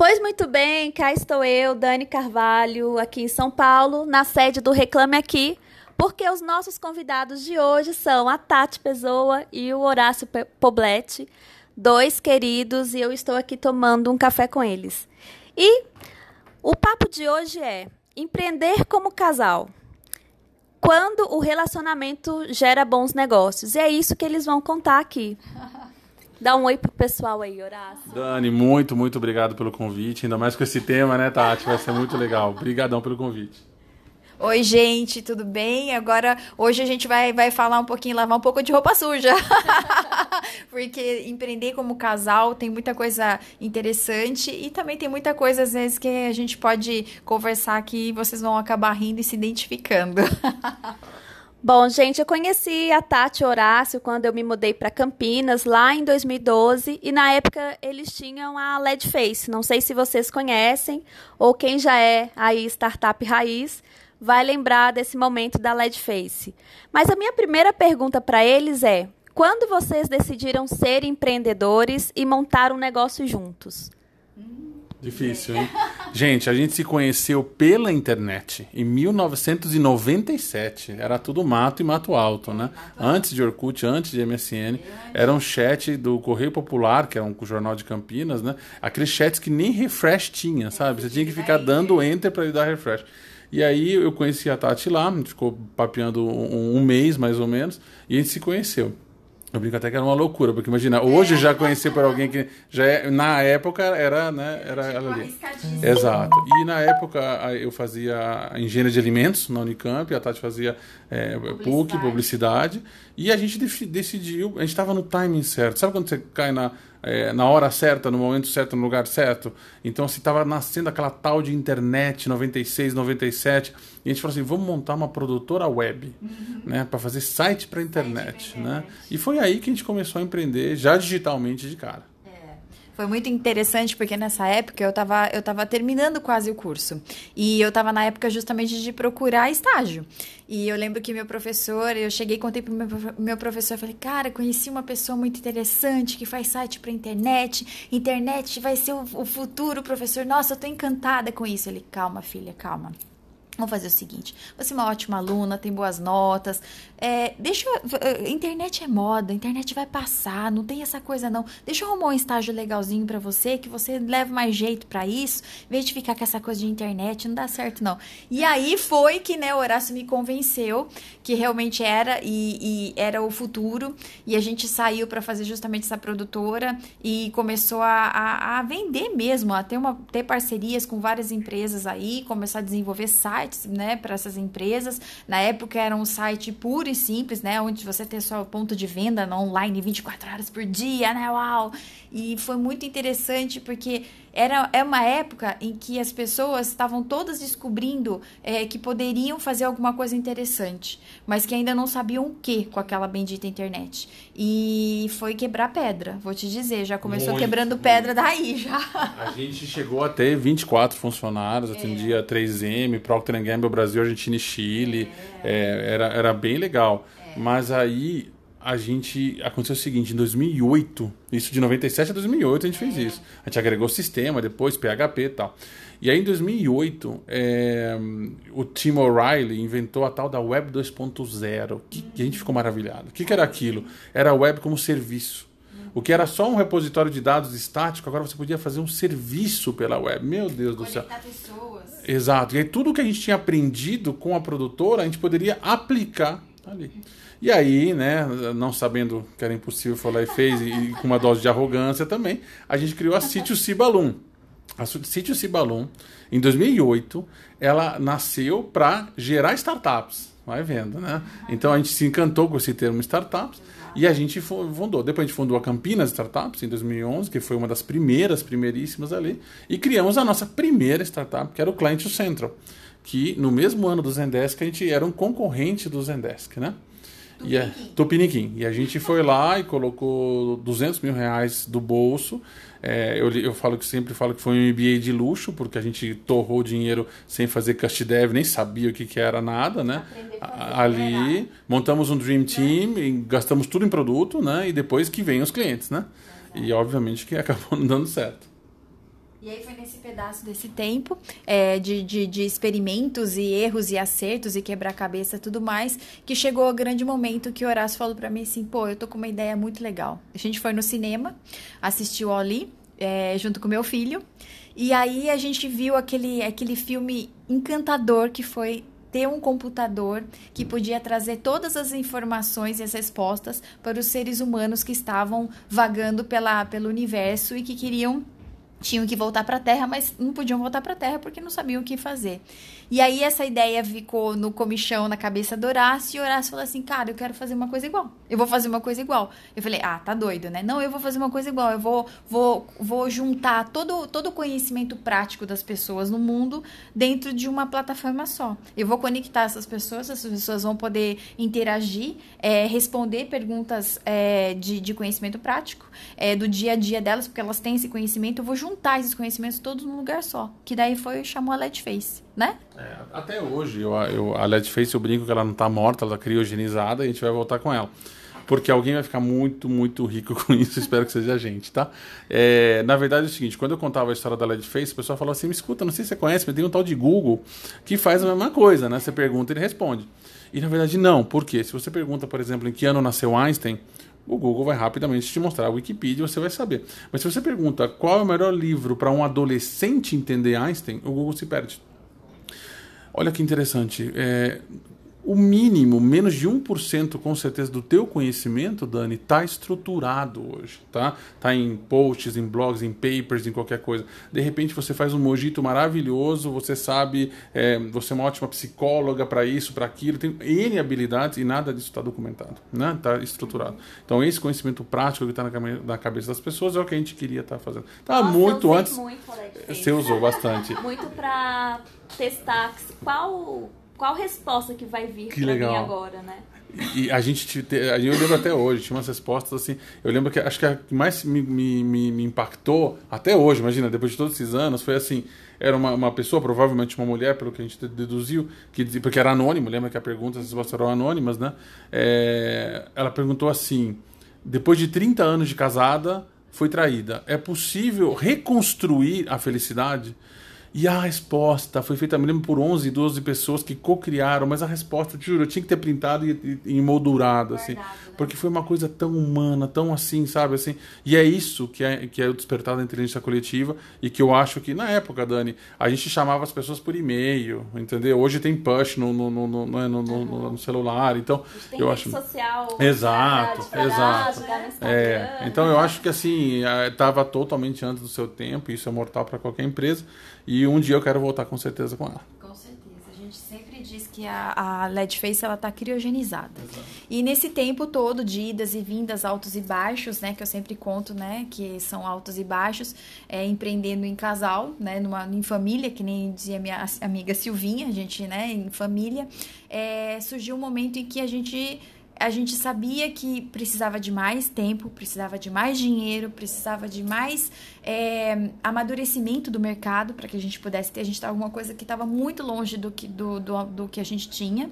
Pois muito bem, cá estou eu, Dani Carvalho, aqui em São Paulo, na sede do Reclame Aqui, porque os nossos convidados de hoje são a Tati Pessoa e o Horácio Poblete, dois queridos, e eu estou aqui tomando um café com eles. E o papo de hoje é empreender como casal. Quando o relacionamento gera bons negócios. E é isso que eles vão contar aqui. Dá um oi pro pessoal aí, Horácio. Dani, muito, muito obrigado pelo convite. Ainda mais com esse tema, né, Tati? Vai ser muito legal. Obrigadão pelo convite. Oi, gente, tudo bem? Agora, hoje a gente vai, vai falar um pouquinho, lavar um pouco de roupa suja. Porque empreender como casal tem muita coisa interessante e também tem muita coisa, às vezes, que a gente pode conversar que vocês vão acabar rindo e se identificando. Bom, gente, eu conheci a Tati Horácio quando eu me mudei para Campinas, lá em 2012, e na época eles tinham a LED Face. Não sei se vocês conhecem, ou quem já é aí startup raiz, vai lembrar desse momento da LED Face. Mas a minha primeira pergunta para eles é: quando vocês decidiram ser empreendedores e montar um negócio juntos? Difícil, hein? gente, a gente se conheceu pela internet em 1997. Era tudo mato e mato alto, né? Antes de Orkut, antes de MSN. Era um chat do Correio Popular, que é um jornal de Campinas, né? Aqueles chats que nem refresh tinha, sabe? Você tinha que ficar dando enter para ele dar refresh. E aí eu conheci a Tati lá, a gente ficou papeando um, um mês mais ou menos, e a gente se conheceu. Eu brinco até que era uma loucura, porque imagina, hoje já conhecer por alguém que já é, na época era, né, era ela ali. Exato. E na época eu fazia engenharia de alimentos na Unicamp, a Tati fazia é, publicidade. PUC, publicidade, e a gente decidiu, a gente estava no timing certo. Sabe quando você cai na é, na hora certa, no momento certo, no lugar certo. Então, se assim, estava nascendo aquela tal de internet 96, 97, e a gente falou assim: vamos montar uma produtora web, uhum. né, para fazer site para internet, né? E foi aí que a gente começou a empreender já digitalmente de cara. Foi muito interessante porque nessa época eu estava eu tava terminando quase o curso. E eu estava na época justamente de procurar estágio. E eu lembro que meu professor, eu cheguei contei pro meu, meu professor, falei, cara, conheci uma pessoa muito interessante que faz site para internet. Internet vai ser o, o futuro, professor. Nossa, eu tô encantada com isso. Ele, calma, filha, calma. Vamos fazer o seguinte: você é uma ótima aluna, tem boas notas. É, deixa. Eh, internet é moda, internet vai passar, não tem essa coisa não. Deixa eu arrumar um estágio legalzinho para você, que você leve mais jeito para isso, em vez de ficar com essa coisa de internet, não dá certo não. E aí foi que né, o Horácio me convenceu que realmente era e, e era o futuro. E a gente saiu para fazer justamente essa produtora e começou a, a, a vender mesmo, a ter, uma, ter parcerias com várias empresas aí, começar a desenvolver sites sites, né, para essas empresas. Na época era um site puro e simples, né, onde você tem seu ponto de venda online 24 horas por dia, né, uau! E foi muito interessante porque era é uma época em que as pessoas estavam todas descobrindo é, que poderiam fazer alguma coisa interessante, mas que ainda não sabiam o que com aquela bendita internet. E foi quebrar pedra, vou te dizer, já começou muito, quebrando muito. pedra daí já. A gente chegou a ter 24 funcionários, atendia é. 3M, Procter Gamble Brasil, Argentina e Chile, é. É, era, era bem legal. É. Mas aí a gente aconteceu o seguinte, em 2008, isso de 97 a 2008 a gente fez isso. A gente agregou sistema, depois PHP e tal. E aí em 2008, é, o Tim O'Reilly inventou a tal da Web 2.0, que, que, a gente ficou maravilhado. O que, que era aquilo? Era a web como serviço. O que era só um repositório de dados estático, agora você podia fazer um serviço pela web. Meu Deus do céu. pessoas. Exato. E aí tudo que a gente tinha aprendido com a produtora, a gente poderia aplicar ali. E aí, né, não sabendo que era impossível, foi lá e fez, e com uma dose de arrogância também, a gente criou a Sítio Cibalum. A Sítio Cibalum, em 2008, ela nasceu para gerar startups. Vai vendo, né? Então a gente se encantou com esse termo startups e a gente fundou. Depois a gente fundou a Campinas Startups em 2011, que foi uma das primeiras, primeiríssimas ali, e criamos a nossa primeira startup, que era o Client Central, que no mesmo ano do Zendesk a gente era um concorrente do Zendesk, né? E a, Tupiniquim. E a gente foi lá e colocou 200 mil reais do bolso. É, eu, eu falo que sempre falo que foi um MBA de luxo, porque a gente torrou dinheiro sem fazer cust dev, nem sabia o que, que era nada, né? Ali, montamos um Dream Team, e gastamos tudo em produto, né? E depois que vem os clientes, né? E obviamente que acabou não dando certo. E aí foi nesse pedaço desse tempo é, de, de, de, experimentos e erros e acertos e quebrar cabeça e tudo mais, que chegou o grande momento que o Horácio falou para mim assim, pô, eu tô com uma ideia muito legal. A gente foi no cinema, assistiu Ali, é, junto com meu filho, e aí a gente viu aquele, aquele filme encantador que foi ter um computador que podia trazer todas as informações e as respostas para os seres humanos que estavam vagando pela, pelo universo e que queriam tinham que voltar para a Terra, mas não podiam voltar para a Terra porque não sabiam o que fazer. E aí essa ideia ficou no comichão na cabeça do Horácio, e o Horácio falou assim: "Cara, eu quero fazer uma coisa igual. Eu vou fazer uma coisa igual". Eu falei: "Ah, tá doido, né? Não, eu vou fazer uma coisa igual. Eu vou vou vou juntar todo todo o conhecimento prático das pessoas no mundo dentro de uma plataforma só. Eu vou conectar essas pessoas, essas pessoas vão poder interagir, é, responder perguntas é, de, de conhecimento prático é, do dia a dia delas, porque elas têm esse conhecimento. Eu vou juntar esses conhecimentos todos num lugar só. Que daí foi chamou a LED Face né? É, até hoje, eu, eu, a LED Face, eu brinco que ela não está morta, ela está criogenizada e a gente vai voltar com ela. Porque alguém vai ficar muito, muito rico com isso, espero que seja a gente, tá? É, na verdade é o seguinte, quando eu contava a história da LED Face, o pessoal falou assim, me escuta, não sei se você conhece, mas tem um tal de Google que faz a mesma coisa, né? Você pergunta e ele responde. E na verdade não, por quê? Se você pergunta, por exemplo, em que ano nasceu Einstein, o Google vai rapidamente te mostrar a Wikipedia e você vai saber. Mas se você pergunta qual é o melhor livro para um adolescente entender Einstein, o Google se perde. Olha que interessante. É, o mínimo, menos de 1% com certeza do teu conhecimento, Dani, está estruturado hoje, tá? Tá em posts, em blogs, em papers, em qualquer coisa. De repente você faz um mojito maravilhoso, você sabe, é, você é uma ótima psicóloga para isso, para aquilo, tem N habilidades e nada disso está documentado, né? Está estruturado. Então esse conhecimento prático que está na, cabeça das pessoas é o que a gente queria estar tá fazendo. Tá Nossa, muito antes. Muito, você usou bastante. muito para testar qual qual resposta que vai vir que legal. mim agora, né? E a gente, eu lembro até hoje, tinha umas respostas assim. Eu lembro que acho que a que mais me, me, me impactou, até hoje, imagina, depois de todos esses anos, foi assim: era uma, uma pessoa, provavelmente uma mulher, pelo que a gente deduziu, que dizia, porque era anônimo, lembra que a pergunta, as respostas eram anônimas, né? É, ela perguntou assim: depois de 30 anos de casada, foi traída. É possível reconstruir a felicidade? E a resposta foi feita, me lembro, por 11, 12 pessoas que co-criaram, mas a resposta, juro, eu tinha que ter printado e, e emoldurado, assim. Né? Porque foi uma coisa tão humana, tão assim, sabe, assim. E é isso que é, que é o despertar da inteligência coletiva e que eu acho que, na época, Dani, a gente chamava as pessoas por e-mail, entendeu? Hoje tem push no, no, no, no, no, no, no, no celular, então... Tem eu rede acho... social. Exato, exato. É, então eu acho que, assim, estava totalmente antes do seu tempo, isso é mortal para qualquer empresa, e um dia eu quero voltar com certeza com ela. Gente sempre diz que a, a LED Face ela tá criogenizada. Exato. E nesse tempo todo de idas e vindas, altos e baixos, né, que eu sempre conto, né, que são altos e baixos, é, empreendendo em casal, né, numa, em família, que nem dizia minha amiga Silvinha, a gente, né, em família, é, surgiu um momento em que a gente a gente sabia que precisava de mais tempo, precisava de mais dinheiro, precisava de mais é, amadurecimento do mercado para que a gente pudesse ter. A gente estava alguma coisa que estava muito longe do que, do, do, do que a gente tinha.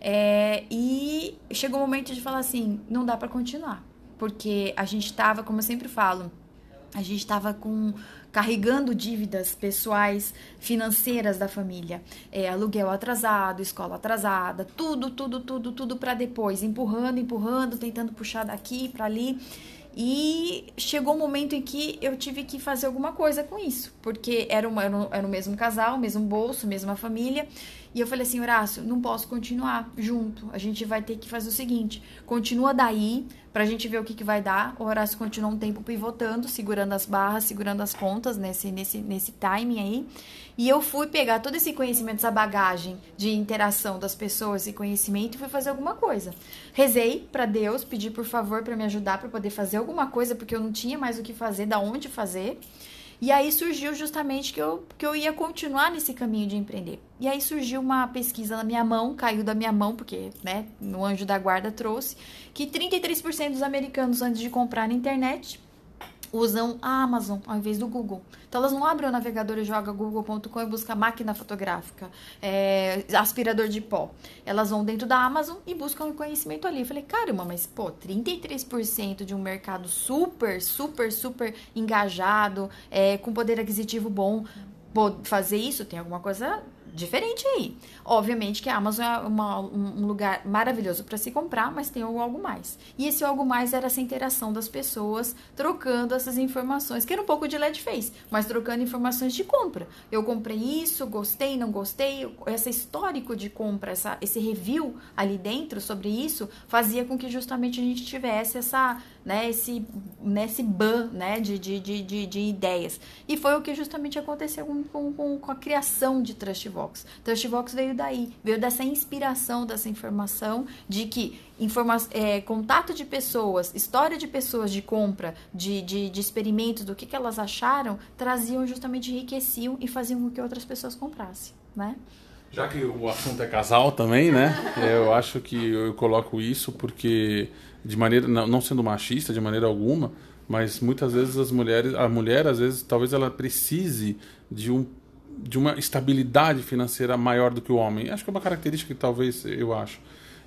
É, e chegou o momento de falar assim: não dá para continuar. Porque a gente estava, como eu sempre falo, a gente estava com carregando dívidas pessoais, financeiras da família, é, aluguel atrasado, escola atrasada, tudo, tudo, tudo, tudo para depois, empurrando, empurrando, tentando puxar daqui para ali. E chegou um momento em que eu tive que fazer alguma coisa com isso, porque era, uma, era o mesmo casal, mesmo bolso, mesma família. E eu falei assim, Horácio, não posso continuar junto. A gente vai ter que fazer o seguinte: continua daí, pra gente ver o que, que vai dar. O Horácio continua um tempo pivotando, segurando as barras, segurando as pontas nesse, nesse, nesse timing aí. E eu fui pegar todo esse conhecimento, essa bagagem de interação das pessoas e conhecimento e fui fazer alguma coisa. Rezei para Deus, pedi por favor para me ajudar para poder fazer alguma coisa, porque eu não tinha mais o que fazer, da onde fazer. E aí surgiu justamente que eu, que eu ia continuar nesse caminho de empreender. E aí surgiu uma pesquisa na minha mão, caiu da minha mão, porque né, o anjo da guarda trouxe, que 33% dos americanos, antes de comprar na internet, usam a Amazon ao invés do Google. Então elas não abrem o navegador e jogam google.com e buscam máquina fotográfica, é, aspirador de pó. Elas vão dentro da Amazon e buscam o conhecimento ali. Eu falei, caramba, mas pô, 33% de um mercado super, super, super engajado, é, com poder aquisitivo bom, fazer isso tem alguma coisa diferente aí. Obviamente que a Amazon é uma, um lugar maravilhoso para se comprar, mas tem algo mais. E esse algo mais era essa interação das pessoas trocando essas informações, que era um pouco de LED face, mas trocando informações de compra. Eu comprei isso, gostei, não gostei. Esse histórico de compra, essa, esse review ali dentro sobre isso, fazia com que justamente a gente tivesse essa né, esse, nesse ban né, de, de, de, de, ideias. E foi o que justamente aconteceu com, com, com a criação de Trustbox. Trustbox veio daí, veio dessa inspiração, dessa informação de que informa é, contato de pessoas, história de pessoas de compra, de, de, de experimentos, do que, que elas acharam, traziam justamente, enriqueciam e faziam com que outras pessoas comprassem, né? Já que o assunto é casal também, né? Eu acho que eu coloco isso porque de maneira não sendo machista de maneira alguma, mas muitas vezes as mulheres, a mulher às vezes talvez ela precise de um de uma estabilidade financeira maior do que o homem. Acho que é uma característica que talvez eu acho.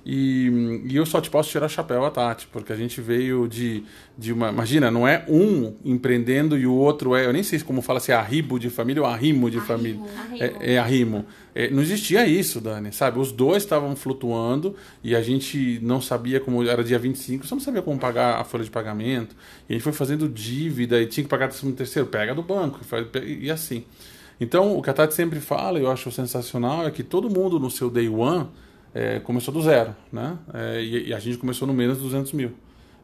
E, e, eu só te posso tirar chapéu a Tati, porque a gente veio de, de uma. Imagina, não é um empreendendo e o outro é. Eu nem sei como fala se é arribo de família ou arrimo de arrimo, família. Arrimo. É, é arrimo. É, não existia isso, Dani, sabe? Os dois estavam flutuando e a gente não sabia como. Era dia 25, você não sabia como pagar a folha de pagamento. E a gente foi fazendo dívida e tinha que pagar no terceiro, pega do banco e, e assim. Então, o que a Tati sempre fala, e eu acho sensacional, é que todo mundo no seu day one é, começou do zero, né? É, e, e, a gente começou no menos de 200 mil.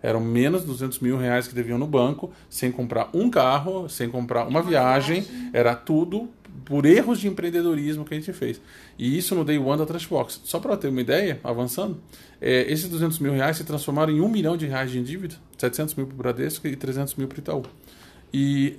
Eram menos de 200 mil reais que deviam no banco, sem comprar um carro, sem comprar uma, uma viagem. viagem. Era tudo por erros de empreendedorismo que a gente fez. E isso no Day One da Trashbox. Só para ter uma ideia, avançando, é, esses 200 mil reais se transformaram em 1 milhão de reais de dívida, 700 mil para o Bradesco e 300 mil para o Itaú. E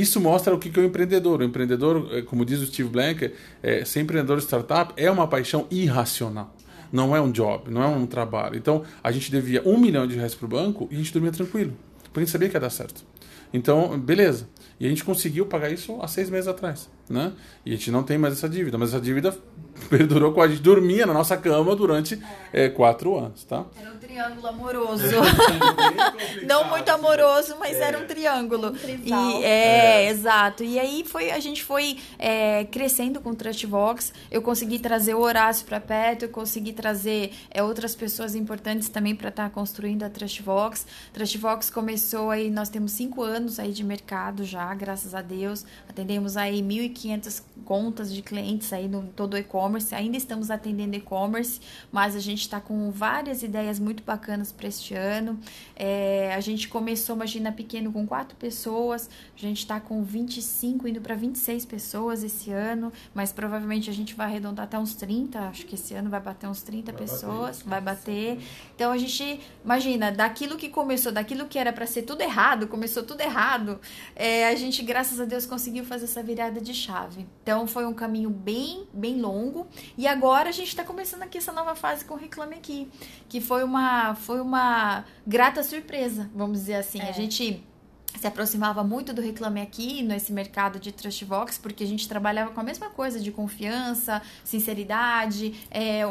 isso mostra o que é o empreendedor. O empreendedor, é, como diz o Steve Blank, é, ser empreendedor de startup é uma paixão irracional. Não é um job, não é um trabalho. Então, a gente devia um milhão de reais para o banco e a gente dormia tranquilo. Porque a gente sabia que ia dar certo. Então, beleza. E a gente conseguiu pagar isso há seis meses atrás. Né? E a gente não tem mais essa dívida. Mas essa dívida perdurou com a gente dormia na nossa cama durante é. É, quatro anos, tá? Era um triângulo amoroso. É, não muito amoroso, mas era um é. triângulo. Um e, é, é, exato. E aí foi, a gente foi é, crescendo com o Trustvox. Eu consegui trazer o Horácio para perto, eu consegui trazer outras pessoas importantes também para estar tá construindo a Trustvox. Trustvox começou aí, nós temos cinco anos aí de mercado já, graças a Deus. Atendemos aí 1.500 contas de clientes aí no todo o e-commerce. Ainda estamos atendendo e-commerce, mas a gente está com várias ideias muito bacanas para este ano. É, a gente começou, imagina, pequeno com quatro pessoas, a gente está com 25, indo para 26 pessoas esse ano, mas provavelmente a gente vai arredondar até uns 30, acho que esse ano vai bater uns 30 vai pessoas, bater. vai bater. Então a gente, imagina, daquilo que começou, daquilo que era para ser tudo errado, começou tudo errado, é, a gente, graças a Deus, conseguiu fazer essa virada de chave. Então foi um caminho bem, bem longo. E agora a gente está começando aqui essa nova fase com o Reclame Aqui, que foi uma, foi uma grata surpresa, vamos dizer assim. É. A gente se aproximava muito do Reclame Aqui, nesse mercado de Trustbox, porque a gente trabalhava com a mesma coisa de confiança, sinceridade, é,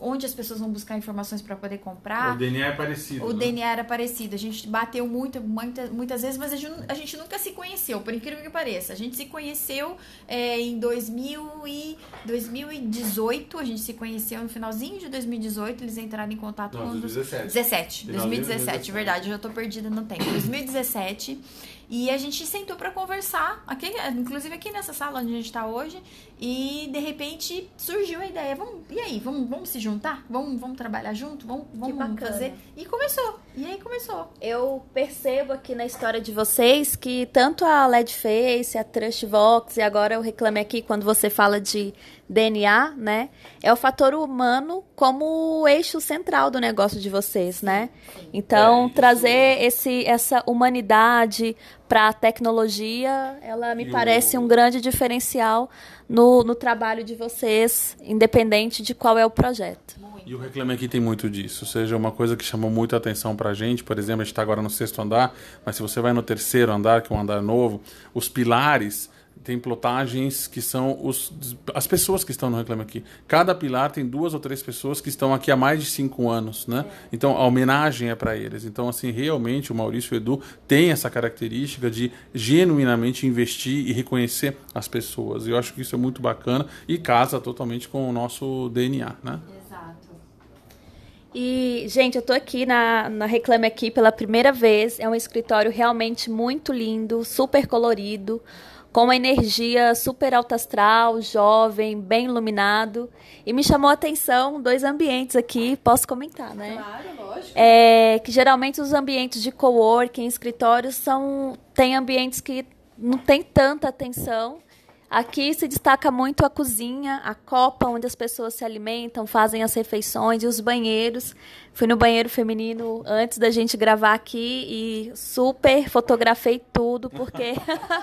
onde as pessoas vão buscar informações para poder comprar. O DNA é parecido. O né? DNA era parecido. A gente bateu muito, muita, muitas vezes, mas a gente, a gente, nunca se conheceu, por incrível que pareça. A gente se conheceu é, em 2000 e 2018, a gente se conheceu no finalzinho de 2018, eles entraram em contato Não, com... 2017. 17, 2017, 2017, verdade, eu já tô perdida no tempo. 2017... E a gente sentou para conversar, aqui, inclusive aqui nessa sala onde a gente está hoje, e de repente surgiu a ideia, vamos, e aí, vamos, vamos se juntar? Vamos, vamos trabalhar junto? Vamos, vamos fazer? E começou. E aí começou. Eu percebo aqui na história de vocês que tanto a LED Face, a Trustvox e agora eu reclame aqui quando você fala de DNA, né? É o fator humano como o eixo central do negócio de vocês, né? Então, é trazer esse, essa humanidade para a tecnologia, ela me e parece o... um grande diferencial no, no trabalho de vocês, independente de qual é o projeto. E o Reclame Aqui tem muito disso. Ou seja, uma coisa que chamou muito a atenção para a gente, por exemplo, a gente está agora no sexto andar, mas se você vai no terceiro andar, que é um andar novo, os pilares tem plotagens que são os, as pessoas que estão no Reclame Aqui. Cada pilar tem duas ou três pessoas que estão aqui há mais de cinco anos, né? Então a homenagem é para eles. Então assim realmente o Maurício e o Edu tem essa característica de genuinamente investir e reconhecer as pessoas. Eu acho que isso é muito bacana e casa totalmente com o nosso DNA, né? E, gente, eu tô aqui na, na Reclame Aqui pela primeira vez. É um escritório realmente muito lindo, super colorido com uma energia super alta astral, jovem, bem iluminado. E me chamou a atenção dois ambientes aqui, posso comentar, né? Claro, lógico. É, que geralmente os ambientes de coworking, escritórios, são, tem ambientes que não tem tanta atenção. Aqui se destaca muito a cozinha, a copa onde as pessoas se alimentam, fazem as refeições e os banheiros. Fui no banheiro feminino antes da gente gravar aqui e super fotografei tudo, porque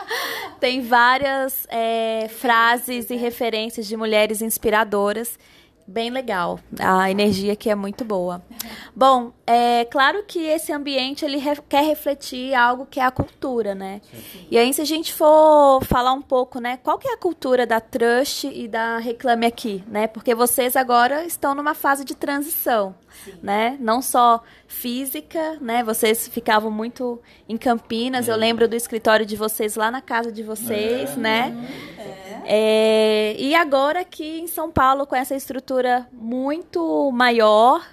tem várias é, frases e referências de mulheres inspiradoras bem legal. A energia aqui é muito boa. Bom, é claro que esse ambiente ele re quer refletir algo que é a cultura, né? Sim. E aí se a gente for falar um pouco, né, qual que é a cultura da Trust e da Reclame Aqui, né? Porque vocês agora estão numa fase de transição, Sim. né? Não só física, né? Vocês ficavam muito em Campinas, é. eu lembro do escritório de vocês lá na casa de vocês, é. né? É. É, e agora aqui em São Paulo, com essa estrutura muito maior,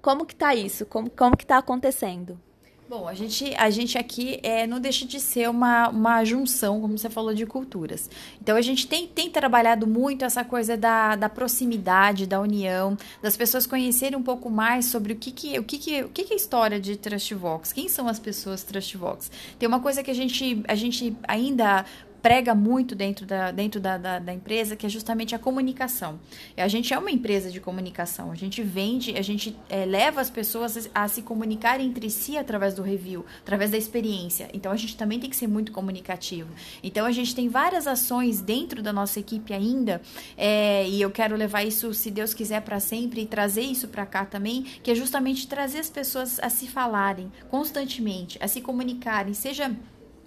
como que está isso? Como, como que está acontecendo? Bom, a gente, a gente aqui é, não deixa de ser uma, uma junção, como você falou, de culturas. Então, a gente tem, tem trabalhado muito essa coisa da, da proximidade, da união, das pessoas conhecerem um pouco mais sobre o que, que, o que, que, o que, que é a história de Trustvox, quem são as pessoas Trustvox. Tem uma coisa que a gente, a gente ainda prega muito dentro, da, dentro da, da, da, empresa, que é justamente a comunicação. A gente é uma empresa de comunicação, a gente vende, a gente é, leva as pessoas a, se comunicar entre si através do review, através da experiência. Então a gente também tem que ser muito comunicativo. Então a gente tem várias ações dentro da nossa equipe ainda, é, e eu quero levar isso, se Deus quiser, para sempre e trazer isso para cá também, que é justamente trazer as pessoas a se falarem constantemente, a se comunicarem, seja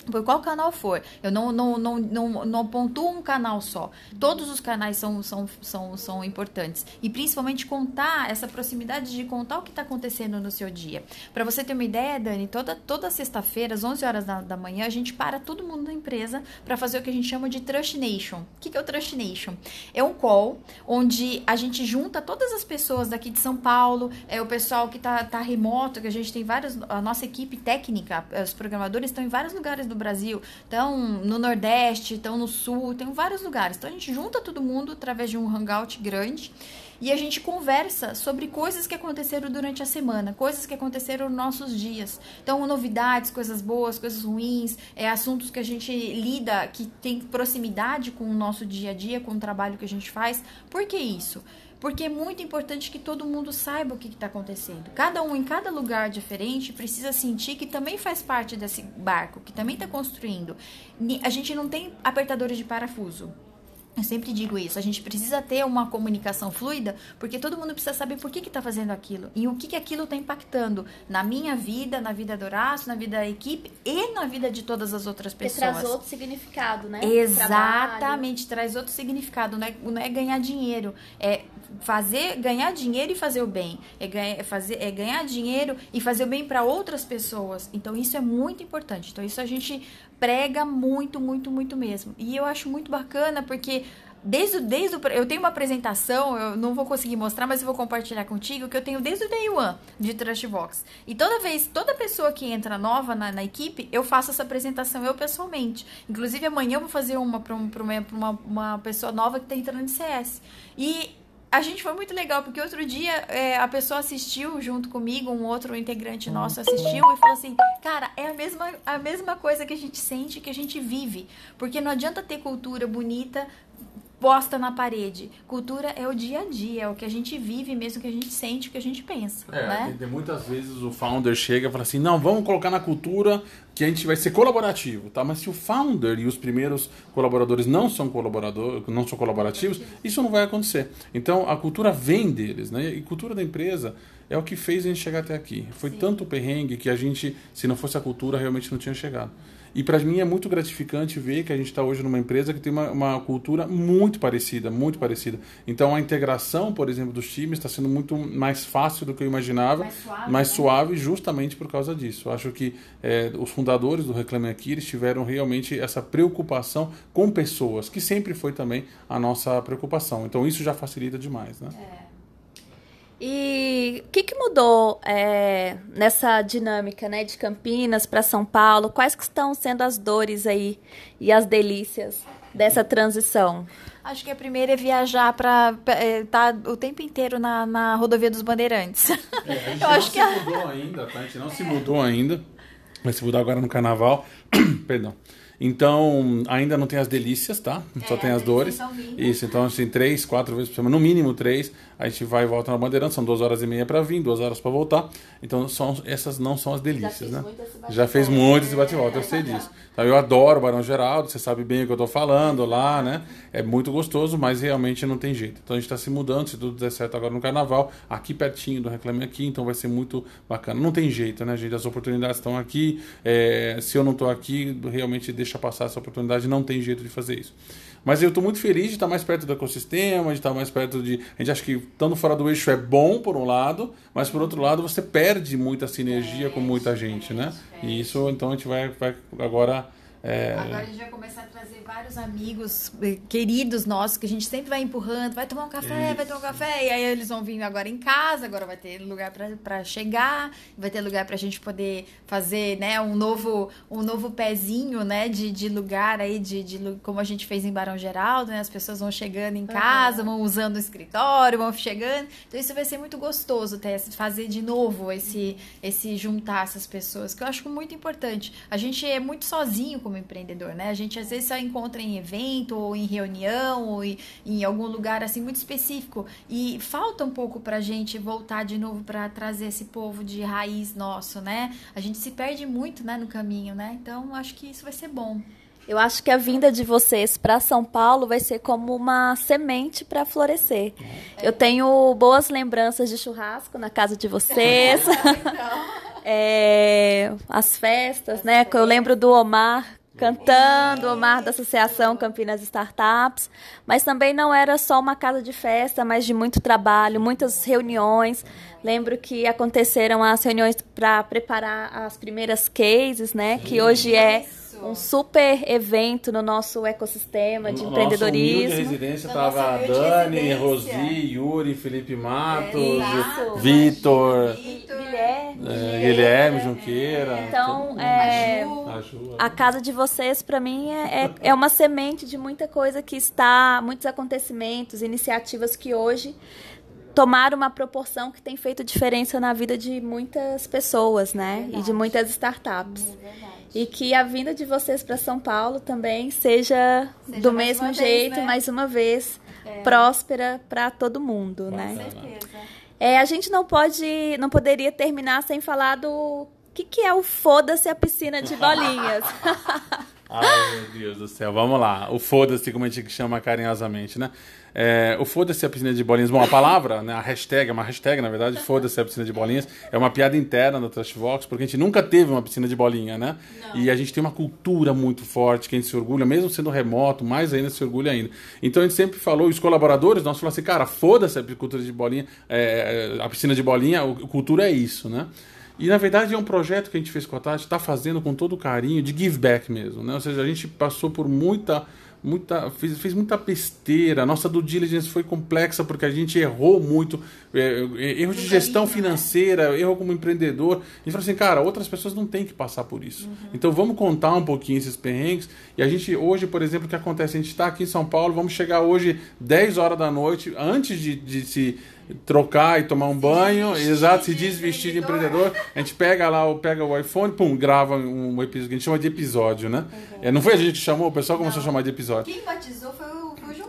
por qual canal for. Eu não, não, não, não, não pontuo um canal só. Todos os canais são, são, são, são importantes. E principalmente contar, essa proximidade de contar o que está acontecendo no seu dia. Para você ter uma ideia, Dani, toda, toda sexta-feira, às 11 horas da, da manhã, a gente para todo mundo na empresa para fazer o que a gente chama de Trust Nation. O que, que é o Trust Nation? É um call onde a gente junta todas as pessoas daqui de São Paulo, é o pessoal que está tá remoto, que a gente tem vários, a nossa equipe técnica, os programadores estão em vários lugares do Brasil, estão no Nordeste, estão no Sul, tem vários lugares. Então a gente junta todo mundo através de um hangout grande e a gente conversa sobre coisas que aconteceram durante a semana, coisas que aconteceram nos nossos dias. Então, novidades, coisas boas, coisas ruins, é, assuntos que a gente lida, que tem proximidade com o nosso dia a dia, com o trabalho que a gente faz. Por que isso? Porque é muito importante que todo mundo saiba o que está acontecendo. Cada um em cada lugar diferente precisa sentir que também faz parte desse barco, que também está construindo. A gente não tem apertadores de parafuso. Eu sempre digo isso, a gente precisa ter uma comunicação fluida, porque todo mundo precisa saber por que está fazendo aquilo e o que, que aquilo está impactando na minha vida, na vida do Horácio, na vida da equipe e na vida de todas as outras pessoas. Porque traz outro significado, né? Exatamente, traz outro significado, não é, não é ganhar dinheiro, é fazer, ganhar dinheiro e fazer o bem, é ganhar, é fazer, é ganhar dinheiro e fazer o bem para outras pessoas. Então isso é muito importante. Então isso a gente prega muito, muito, muito mesmo. E eu acho muito bacana porque desde, desde o, eu tenho uma apresentação, eu não vou conseguir mostrar, mas eu vou compartilhar contigo que eu tenho desde o day one de Trashbox. E toda vez, toda pessoa que entra nova na, na, equipe, eu faço essa apresentação eu pessoalmente. Inclusive amanhã eu vou fazer uma para uma, uma, uma pessoa nova que está entrando em CS. E a gente foi muito legal, porque outro dia é, a pessoa assistiu junto comigo, um outro integrante nosso assistiu e falou assim: Cara, é a mesma, a mesma coisa que a gente sente, que a gente vive. Porque não adianta ter cultura bonita posta na parede. Cultura é o dia a dia, é o que a gente vive mesmo, que a gente sente, o que a gente pensa. É, né? muitas vezes o founder chega e fala assim: não, vamos colocar na cultura que a gente vai ser colaborativo, tá? Mas se o founder e os primeiros colaboradores não são colaboradores, não são colaborativos, isso não vai acontecer. Então a cultura vem deles, né? E cultura da empresa é o que fez a gente chegar até aqui. Foi Sim. tanto perrengue que a gente, se não fosse a cultura, realmente não tinha chegado. E para mim é muito gratificante ver que a gente está hoje numa empresa que tem uma, uma, cultura muito parecida, muito parecida. Então a integração, por exemplo, dos times está sendo muito mais fácil do que eu imaginava, mais suave, mais né? suave justamente por causa disso. Eu acho que é, os fundadores do Reclame Aqui eles tiveram realmente essa preocupação com pessoas, que sempre foi também a nossa preocupação. Então isso já facilita demais, né? É. E o que, que mudou é, nessa dinâmica né, de Campinas para São Paulo? Quais que estão sendo as dores aí e as delícias dessa transição? Acho que a primeira é viajar para estar tá o tempo inteiro na, na rodovia dos Bandeirantes. É, a gente Eu não acho se que mudou ainda, tá? A gente não se mudou ainda. Vai se mudar agora no carnaval. Perdão. Então, ainda não tem as delícias, tá? Só é, tem as dores. Isso, então, assim, três, quatro vezes por semana, no mínimo três. A gente vai e volta na Bandeirante, são duas horas e meia para vir, duas horas para voltar. Então, são, essas não são as delícias, Já né? Já fez muito esse bate-volta, eu sei disso. Então, eu adoro o Barão Geraldo, você sabe bem o que eu tô falando lá, né? É muito gostoso, mas realmente não tem jeito. Então, a gente está se mudando, se tudo der certo agora no Carnaval, aqui pertinho do Reclame Aqui, então vai ser muito bacana. Não tem jeito, né, gente? As oportunidades estão aqui. É, se eu não estou aqui, realmente deixa passar essa oportunidade, não tem jeito de fazer isso. Mas eu estou muito feliz de estar mais perto do ecossistema, de estar mais perto de. A gente acha que estando fora do eixo é bom, por um lado, mas por outro lado você perde muita sinergia com muita gente, né? E isso, então, a gente vai, vai agora é... Agora a gente vai começar a trazer vários amigos eh, queridos nossos que a gente sempre vai empurrando, vai tomar um café, Isso. vai tomar um café, e aí eles vão vir agora em casa, agora vai ter lugar para chegar, vai ter lugar para a gente poder fazer, né, um novo um novo pezinho, né, de, de lugar aí de, de como a gente fez em Barão Geraldo, né, as pessoas vão chegando em casa, uhum. vão usando o escritório, vão chegando, então isso vai ser muito gostoso, ter, fazer de novo esse esse juntar essas pessoas, que eu acho muito importante. A gente é muito sozinho como empreendedor, né? A gente às vezes só encontra em evento ou em reunião ou em, em algum lugar assim muito específico e falta um pouco para a gente voltar de novo para trazer esse povo de raiz nosso, né? A gente se perde muito, né, no caminho, né? Então acho que isso vai ser bom. Eu acho que a vinda de vocês para São Paulo vai ser como uma semente para florescer. É. Eu tenho boas lembranças de churrasco na casa de vocês. é, as festas, né? Eu lembro do Omar cantando, Omar da Associação Campinas Startups, mas também não era só uma casa de festa, mas de muito trabalho, muitas reuniões. Lembro que aconteceram as reuniões para preparar as primeiras cases, né, que hoje é um super evento no nosso ecossistema de no empreendedorismo. Residência estava Dani, Rosi, Yuri, Felipe Matos, é, Vitor, Guilherme, é, Guilherme Junqueira. Então, é, a casa de vocês, para mim, é, é, é uma semente de muita coisa que está, muitos acontecimentos, iniciativas que hoje tomaram uma proporção que tem feito diferença na vida de muitas pessoas, né? Verdade. E de muitas startups. É e que a vinda de vocês para São Paulo também seja, seja do mesmo jeito, vez, né? mais uma vez, é. próspera para todo mundo, né? Com certeza. É, a gente não pode, não poderia terminar sem falar do que, que é o foda-se a piscina de bolinhas. Ai, meu Deus do céu. Vamos lá. O foda-se, como a gente chama carinhosamente, né? É, o foda-se a piscina de bolinhas. Bom, a palavra, né, a hashtag, é uma hashtag, na verdade, foda-se a piscina de bolinhas, é uma piada interna da Trashvox, porque a gente nunca teve uma piscina de bolinha, né? Não. E a gente tem uma cultura muito forte, que a gente se orgulha, mesmo sendo remoto, mais ainda se orgulha ainda. Então a gente sempre falou, os colaboradores nossos falaram assim, cara, foda-se a cultura de bolinha, é, a piscina de bolinha, a cultura é isso, né? E na verdade é um projeto que a gente fez com a Tati, está fazendo com todo carinho, de give back mesmo, né? Ou seja, a gente passou por muita muita, fez, fez muita besteira. A nossa due diligence foi complexa porque a gente errou muito. É, erro de gestão financeira, erro como empreendedor. A gente falou assim, cara, outras pessoas não têm que passar por isso. Uhum. Então vamos contar um pouquinho esses perrengues. E a gente, hoje, por exemplo, o que acontece? A gente está aqui em São Paulo, vamos chegar hoje 10 horas da noite, antes de, de se trocar e tomar um banho, exato, se desvestir de empreendedor, a gente pega lá, pega o iPhone, pum, grava um episódio, que a gente chama de episódio, né? Uhum. É, não foi a gente que chamou, o pessoal começou não. a chamar de episódio. Quem batizou foi o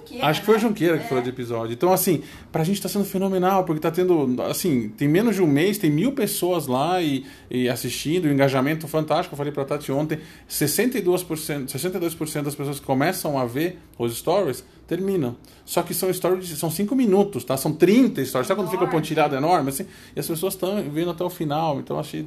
Junqueira. Acho que foi o né? Junqueira que falou de episódio. Então, assim, pra gente tá sendo fenomenal, porque tá tendo, assim, tem menos de um mês, tem mil pessoas lá e, e assistindo, um engajamento fantástico. Eu falei pra Tati ontem, 62%, 62% das pessoas que começam a ver os stories terminam. Só que são stories, são 5 minutos, tá? São 30 stories. Sabe quando fica o pontilhado enorme, assim? E as pessoas estão vendo até o final. Então, achei,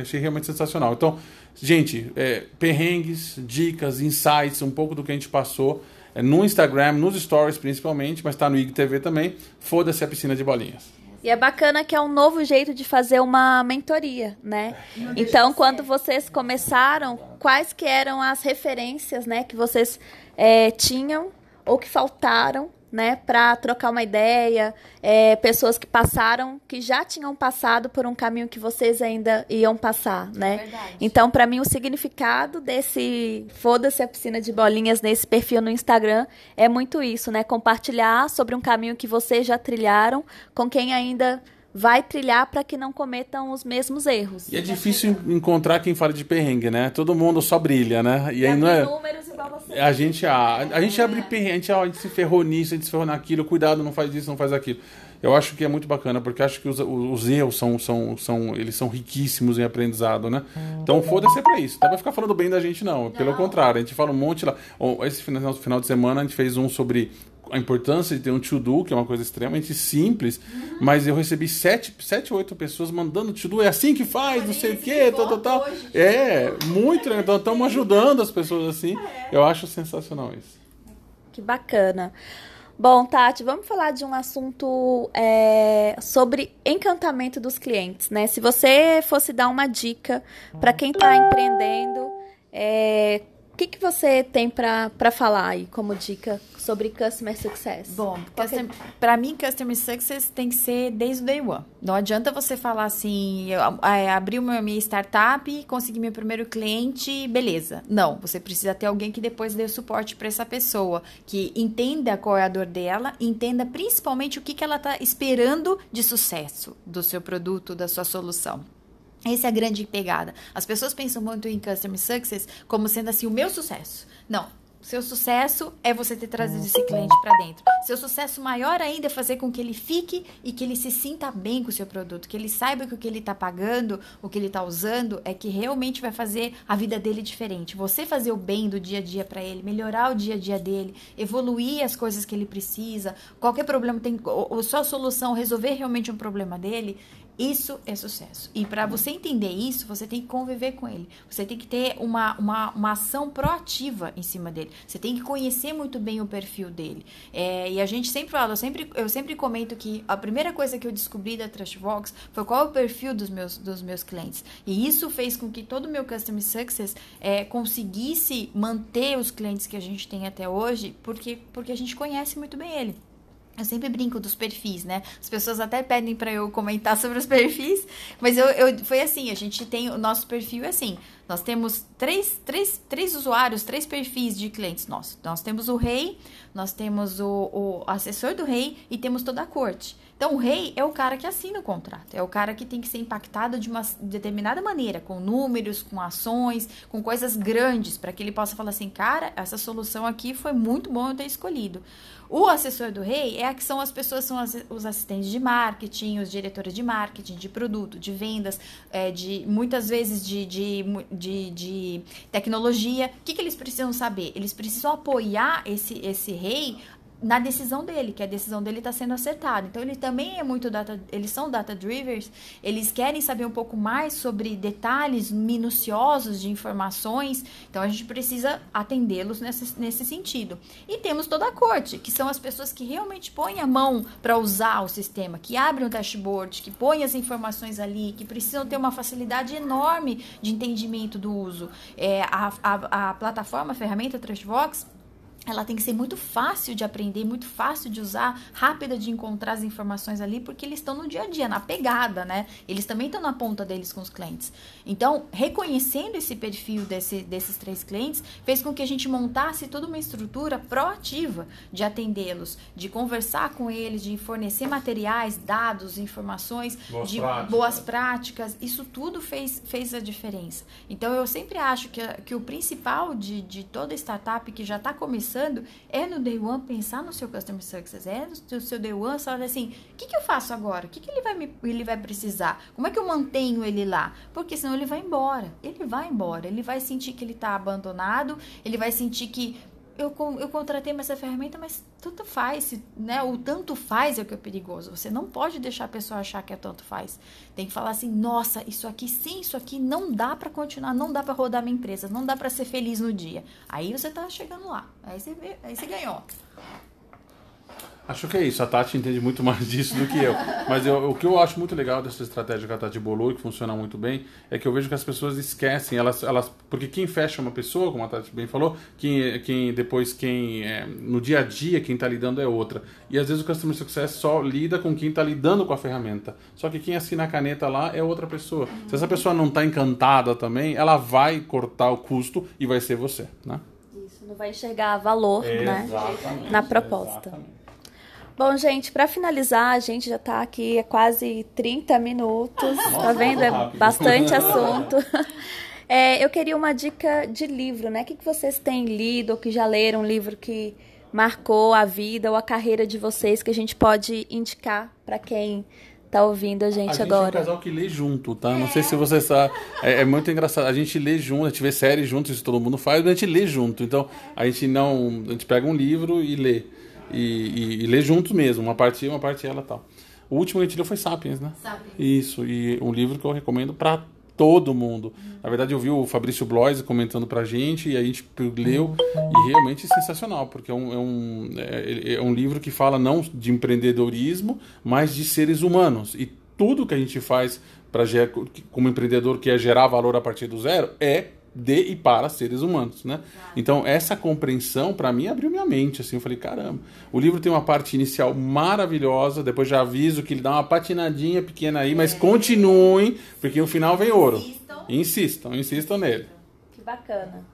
achei realmente sensacional. Então, gente, é, perrengues, dicas, insights, um pouco do que a gente passou é, no Instagram, nos stories principalmente, mas tá no IGTV também. Foda-se a piscina de bolinhas. E é bacana que é um novo jeito de fazer uma mentoria, né? Então, quando vocês começaram, quais que eram as referências, né, que vocês é, tinham ou que faltaram, né, para trocar uma ideia, é, pessoas que passaram, que já tinham passado por um caminho que vocês ainda iam passar, né? Verdade. Então, para mim, o significado desse foda-se a piscina de bolinhas nesse perfil no Instagram é muito isso, né? Compartilhar sobre um caminho que vocês já trilharam com quem ainda vai trilhar para que não cometam os mesmos erros. E é difícil encontrar quem fala de perrengue, né? Todo mundo só brilha, né? E aí abre não é. números igual você. A gente, a, a gente abre perrengue, a gente, ó, a gente se ferrou nisso, a gente se ferrou naquilo, cuidado, não faz isso, não faz aquilo. Eu acho que é muito bacana, porque acho que os, os erros são, são, são, eles são riquíssimos em aprendizado, né? Então foda-se é pra isso. Não vai ficar falando bem da gente, não. Pelo contrário, a gente fala um monte lá. Esse final, final de semana a gente fez um sobre a importância de ter um to-do, que é uma coisa extremamente simples, mas eu recebi sete, sete oito pessoas mandando to-do, é assim que faz, não sei o quê, tal, tal, tal. É, muito legal. Então estamos ajudando as pessoas assim. Eu acho sensacional isso. Que bacana. Bom, Tati, vamos falar de um assunto é, sobre encantamento dos clientes, né? Se você fosse dar uma dica para quem está empreendendo, é, o que, que você tem para falar aí como dica sobre Customer Success? Bom, é- pra mim, Customer Success tem que ser desde o day one. Não adianta você falar assim, eu, é, abri uma minha startup, consegui meu primeiro cliente, beleza. Não, você precisa ter alguém que depois dê suporte para essa pessoa, que entenda qual é a dor dela, entenda principalmente o que, que ela está esperando de sucesso do seu produto, da sua solução. Essa é a grande pegada. As pessoas pensam muito em Customer Success como sendo assim, o meu sucesso. Não. Seu sucesso é você ter trazido esse cliente para dentro. Seu sucesso maior ainda é fazer com que ele fique e que ele se sinta bem com o seu produto, que ele saiba que o que ele está pagando, o que ele está usando, é que realmente vai fazer a vida dele diferente. Você fazer o bem do dia a dia para ele, melhorar o dia a dia dele, evoluir as coisas que ele precisa, qualquer problema tem, ou, ou sua solução resolver realmente um problema dele, isso é sucesso. E para você entender isso, você tem que conviver com ele. Você tem que ter uma, uma, uma ação proativa em cima dele. Você tem que conhecer muito bem o perfil dele. É, e a gente sempre fala, eu sempre, eu sempre comento que a primeira coisa que eu descobri da Trustbox foi qual é o perfil dos meus, dos meus clientes. E isso fez com que todo o meu Customer Success é, conseguisse manter os clientes que a gente tem até hoje, porque, porque a gente conhece muito bem ele. Eu sempre brinco dos perfis, né? As pessoas até pedem para eu comentar sobre os perfis, mas eu, eu foi assim, a gente tem o nosso perfil é assim. Nós temos três, três, três usuários, três perfis de clientes nossos. Nós temos o rei, nós temos o, o assessor do rei e temos toda a corte. Então, o rei é o cara que assina o contrato, é o cara que tem que ser impactado de uma determinada maneira, com números, com ações, com coisas grandes, para que ele possa falar assim, cara, essa solução aqui foi muito bom eu ter escolhido. O assessor do rei é a que são as pessoas, são as, os assistentes de marketing, os diretores de marketing, de produto, de vendas, é, de muitas vezes de, de, de, de tecnologia. O que, que eles precisam saber? Eles precisam apoiar esse, esse rei na decisão dele, que a decisão dele está sendo acertada. Então ele também é muito data, eles são data drivers, eles querem saber um pouco mais sobre detalhes minuciosos de informações. Então a gente precisa atendê-los nesse, nesse sentido. E temos toda a corte, que são as pessoas que realmente põem a mão para usar o sistema, que abrem o dashboard, que põem as informações ali, que precisam ter uma facilidade enorme de entendimento do uso. É, a, a, a plataforma, a ferramenta Trustbox ela tem que ser muito fácil de aprender, muito fácil de usar, rápida de encontrar as informações ali, porque eles estão no dia a dia, na pegada, né? Eles também estão na ponta deles com os clientes. Então, reconhecendo esse perfil desse, desses três clientes, fez com que a gente montasse toda uma estrutura proativa de atendê-los, de conversar com eles, de fornecer materiais, dados, informações, Boas de práticas. boas práticas. Isso tudo fez, fez a diferença. Então, eu sempre acho que, que o principal de, de toda startup que já está começando passando, é no day one pensar no seu customer success, é no seu day one, olha assim, o que, que eu faço agora? O que, que ele, vai me, ele vai precisar? Como é que eu mantenho ele lá? Porque senão ele vai embora. Ele vai embora. Ele vai sentir que ele está abandonado, ele vai sentir que eu, eu contratei essa ferramenta, mas tanto faz, né? O tanto faz é o que é perigoso. Você não pode deixar a pessoa achar que é tanto faz. Tem que falar assim, nossa, isso aqui sim, isso aqui não dá para continuar, não dá para rodar minha empresa, não dá para ser feliz no dia. Aí você tá chegando lá, aí você, vê, aí você ganhou. Acho que é isso. A Tati entende muito mais disso do que eu. Mas eu, o que eu acho muito legal dessa estratégia que a Tati bolou e que funciona muito bem é que eu vejo que as pessoas esquecem. Elas, elas, porque quem fecha uma pessoa, como a Tati bem falou, quem, quem depois quem é, no dia a dia quem está lidando é outra. E às vezes o Customer Success só lida com quem está lidando com a ferramenta. Só que quem assina a caneta lá é outra pessoa. Se essa pessoa não está encantada também, ela vai cortar o custo e vai ser você, né? Isso, não vai enxergar valor, né? Na proposta. Exatamente. Bom, gente, para finalizar, a gente já está aqui há quase 30 minutos. Nossa, tá vendo? É bastante assunto. É, eu queria uma dica de livro, né? O que, que vocês têm lido ou que já leram um livro que marcou a vida ou a carreira de vocês que a gente pode indicar para quem tá ouvindo a gente, a gente agora. é um casal que lê junto, tá? É. Não sei se você sabe. É, é, muito engraçado. A gente lê junto, a gente vê série junto, isso todo mundo faz, mas a gente lê junto. Então, a gente não. A gente pega um livro e lê e, e, e ler juntos mesmo, uma parte uma parte ela tal. O último que a gente leu foi Sapiens, né? Sapiens. Isso, e um livro que eu recomendo para todo mundo. Na verdade, eu vi o Fabrício Blois comentando pra gente e a gente leu e realmente é sensacional, porque é um, é um, é, é um livro que fala não de empreendedorismo, mas de seres humanos. E tudo que a gente faz para como empreendedor que é gerar valor a partir do zero é de e para seres humanos, né? Então essa compreensão para mim abriu minha mente, assim, eu falei caramba. O livro tem uma parte inicial maravilhosa, depois já aviso que ele dá uma patinadinha pequena aí, mas é. continuem porque no final vem ouro. Insistam, insistam, insistam nele. Que bacana.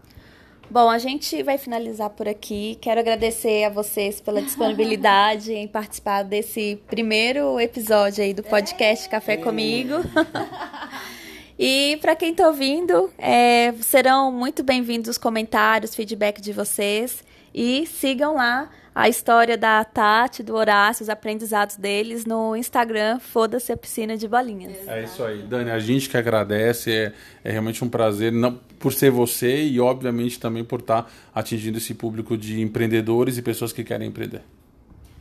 Bom, a gente vai finalizar por aqui. Quero agradecer a vocês pela disponibilidade em participar desse primeiro episódio aí do podcast Café é. Comigo. E para quem está ouvindo, é, serão muito bem-vindos os comentários, feedback de vocês. E sigam lá a história da Tati, do Horácio, os aprendizados deles no Instagram, Foda-se a Piscina de Bolinhas. É isso aí. Dani, a gente que agradece, é, é realmente um prazer, não por ser você e, obviamente, também por estar tá atingindo esse público de empreendedores e pessoas que querem empreender.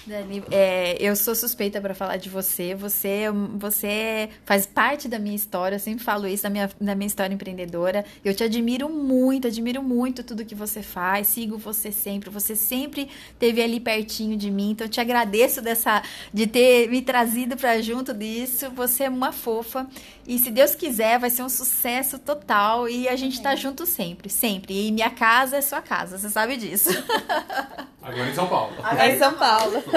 Dani, é, eu sou suspeita para falar de você. Você, você faz parte da minha história. Eu sempre falo isso da minha, da minha história empreendedora. Eu te admiro muito, admiro muito tudo que você faz. Sigo você sempre. Você sempre teve ali pertinho de mim. Então, eu te agradeço dessa, de ter me trazido para junto disso. Você é uma fofa. E se Deus quiser, vai ser um sucesso total. E a gente tá junto sempre, sempre. E minha casa é sua casa, você sabe disso. Agora em São Paulo. Agora em São Paulo.